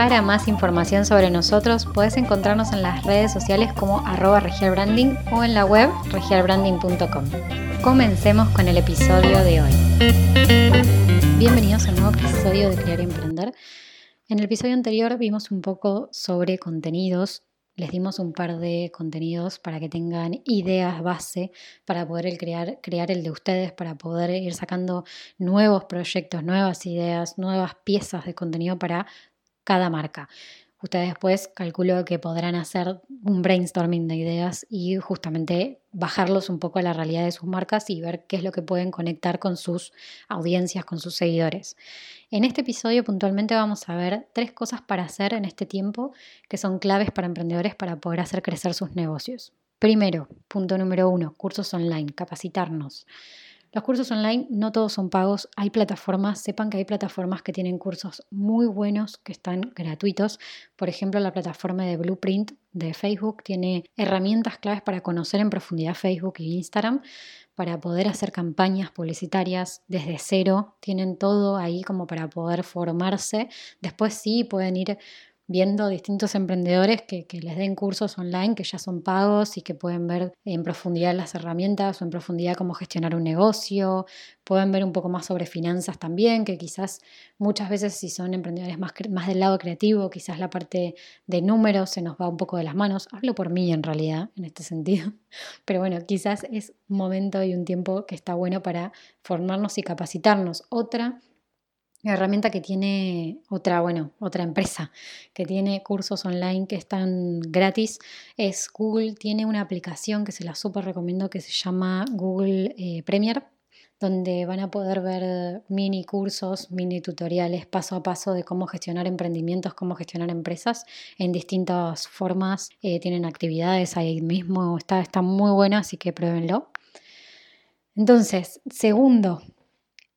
Para más información sobre nosotros puedes encontrarnos en las redes sociales como arroba regialbranding o en la web regialbranding.com. Comencemos con el episodio de hoy. Bienvenidos a un nuevo episodio de Crear y Emprender. En el episodio anterior vimos un poco sobre contenidos, les dimos un par de contenidos para que tengan ideas base para poder crear, crear el de ustedes, para poder ir sacando nuevos proyectos, nuevas ideas, nuevas piezas de contenido para cada marca. Ustedes después calculo que podrán hacer un brainstorming de ideas y justamente bajarlos un poco a la realidad de sus marcas y ver qué es lo que pueden conectar con sus audiencias, con sus seguidores. En este episodio puntualmente vamos a ver tres cosas para hacer en este tiempo que son claves para emprendedores para poder hacer crecer sus negocios. Primero, punto número uno, cursos online, capacitarnos. Los cursos online no todos son pagos, hay plataformas, sepan que hay plataformas que tienen cursos muy buenos que están gratuitos. Por ejemplo, la plataforma de Blueprint de Facebook tiene herramientas claves para conocer en profundidad Facebook e Instagram, para poder hacer campañas publicitarias desde cero. Tienen todo ahí como para poder formarse. Después sí pueden ir viendo distintos emprendedores que, les den cursos online que ya son pagos y que pueden ver en profundidad las herramientas o en profundidad cómo gestionar un negocio, pueden ver un poco más sobre finanzas también, que quizás muchas veces si son emprendedores más, más del lado creativo, quizás la parte de números se nos va un poco de las manos. Hablo por mí en realidad en este sentido, pero bueno, quizás es un momento y un tiempo que está bueno para formarnos y capacitarnos. Otra herramienta que tiene otra, bueno, otra empresa que tiene cursos online que están gratis es Google. Tiene una aplicación que se la súper recomiendo que se llama Google eh, Premier, donde van a poder ver mini cursos, mini tutoriales paso a paso de cómo gestionar emprendimientos, cómo gestionar empresas en distintas formas. Eh, tienen actividades ahí mismo, está, está muy bueno, así que pruébenlo. Entonces, segundo,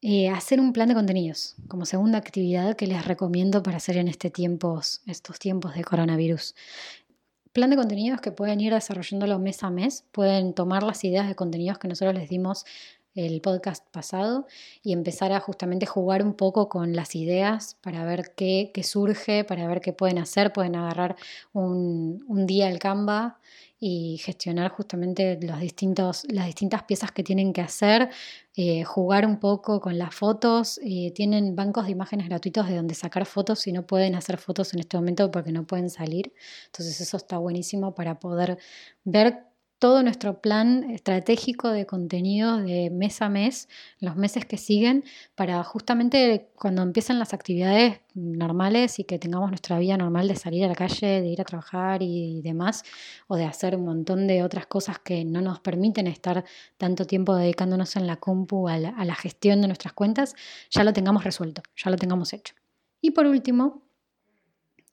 eh, hacer un plan de contenidos como segunda actividad que les recomiendo para hacer en este tiempos, estos tiempos de coronavirus. Plan de contenidos que pueden ir desarrollándolo mes a mes, pueden tomar las ideas de contenidos que nosotros les dimos el podcast pasado y empezar a justamente jugar un poco con las ideas para ver qué, surge, para ver qué pueden hacer. Pueden agarrar un, un día al Canva y gestionar justamente los distintos, las distintas piezas que tienen que hacer, eh, jugar un poco con las fotos. Eh, tienen bancos de imágenes gratuitos de donde sacar fotos si no pueden hacer fotos en este momento porque no pueden salir. Entonces eso está buenísimo para poder ver todo nuestro plan estratégico de contenido de mes a mes, los meses que siguen, para justamente cuando empiecen las actividades normales y que tengamos nuestra vida normal de salir a la calle, de ir a trabajar y demás, o de hacer un montón de otras cosas que no nos permiten estar tanto tiempo dedicándonos en la compu a la gestión de nuestras cuentas, ya lo tengamos resuelto, ya lo tengamos hecho. Y por último,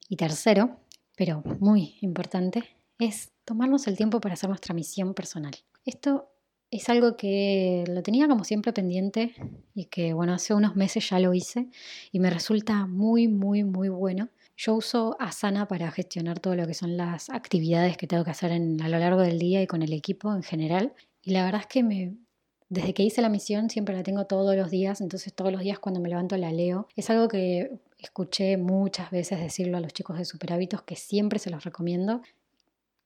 y tercero, pero muy importante, es tomarnos el tiempo para hacer nuestra misión personal. Esto es algo que lo tenía como siempre pendiente y que bueno, hace unos meses ya lo hice y me resulta muy, muy, muy bueno. Yo uso Asana para gestionar todo lo que son las actividades que tengo que hacer en, a lo largo del día y con el equipo en general. Y la verdad es que me, desde que hice la misión siempre la tengo todos los días, entonces todos los días cuando me levanto la leo. Es algo que escuché muchas veces decirlo a los chicos de Super Hábitos, que siempre se los recomiendo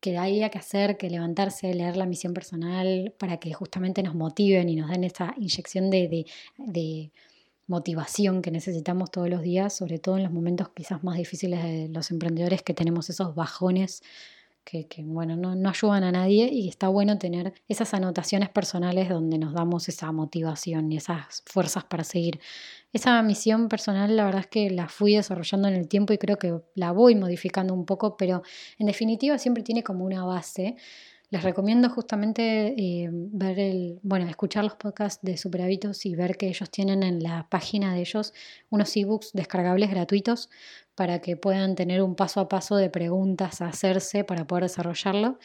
que haya que hacer, que levantarse, leer la misión personal para que justamente nos motiven y nos den esa inyección de, de, motivación que necesitamos todos los días, sobre todo en los momentos quizás más difíciles de los emprendedores que tenemos esos bajones que, bueno, no, no, ayudan a nadie y está bueno tener esas anotaciones personales donde nos damos esa motivación y esas fuerzas para seguir. Esa misión personal la verdad es que la fui desarrollando en el tiempo y creo que la voy modificando un poco, pero en definitiva siempre tiene como una base Les recomiendo justamente eh, ver el, bueno, escuchar los podcasts de Super Hábitos y ver que ellos tienen en la página de ellos unos ebooks descargables gratuitos para que puedan tener un paso a paso de preguntas a hacerse para poder desarrollarlo.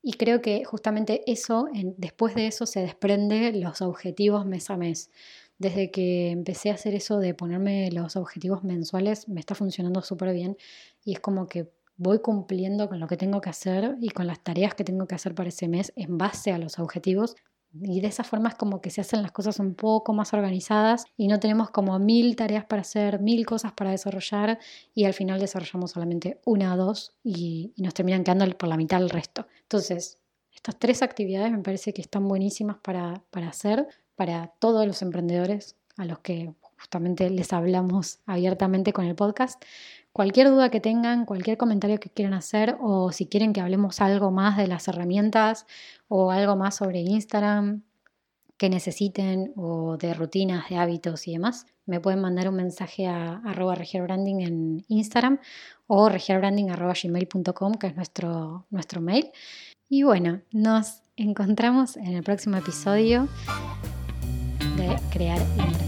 Y creo que justamente eso, después de eso se desprende los objetivos mes a mes. Desde que empecé a hacer eso de ponerme los objetivos mensuales, me está funcionando súper bien y es como que voy cumpliendo con lo que tengo que hacer y con las tareas que tengo que hacer para ese mes en base a los objetivos. Y de esa forma como que se hacen las cosas un poco más organizadas y no tenemos como mil tareas para hacer, mil cosas para desarrollar y al final desarrollamos solamente una o dos y, nos terminan quedando por la mitad el resto. Entonces, estas tres actividades me parece que están buenísimas para, para hacer para todos los emprendedores a los que justamente les hablamos abiertamente con el podcast. Cualquier duda que tengan, cualquier comentario que quieran hacer o si quieren que hablemos algo más de las herramientas o algo más sobre Instagram que necesiten o de rutinas, de hábitos y demás, me pueden mandar un mensaje a arroba regialbranding en Instagram o regialbranding.gmail.com que es nuestro, nuestro mail. Y bueno, nos encontramos en el próximo episodio de Crear y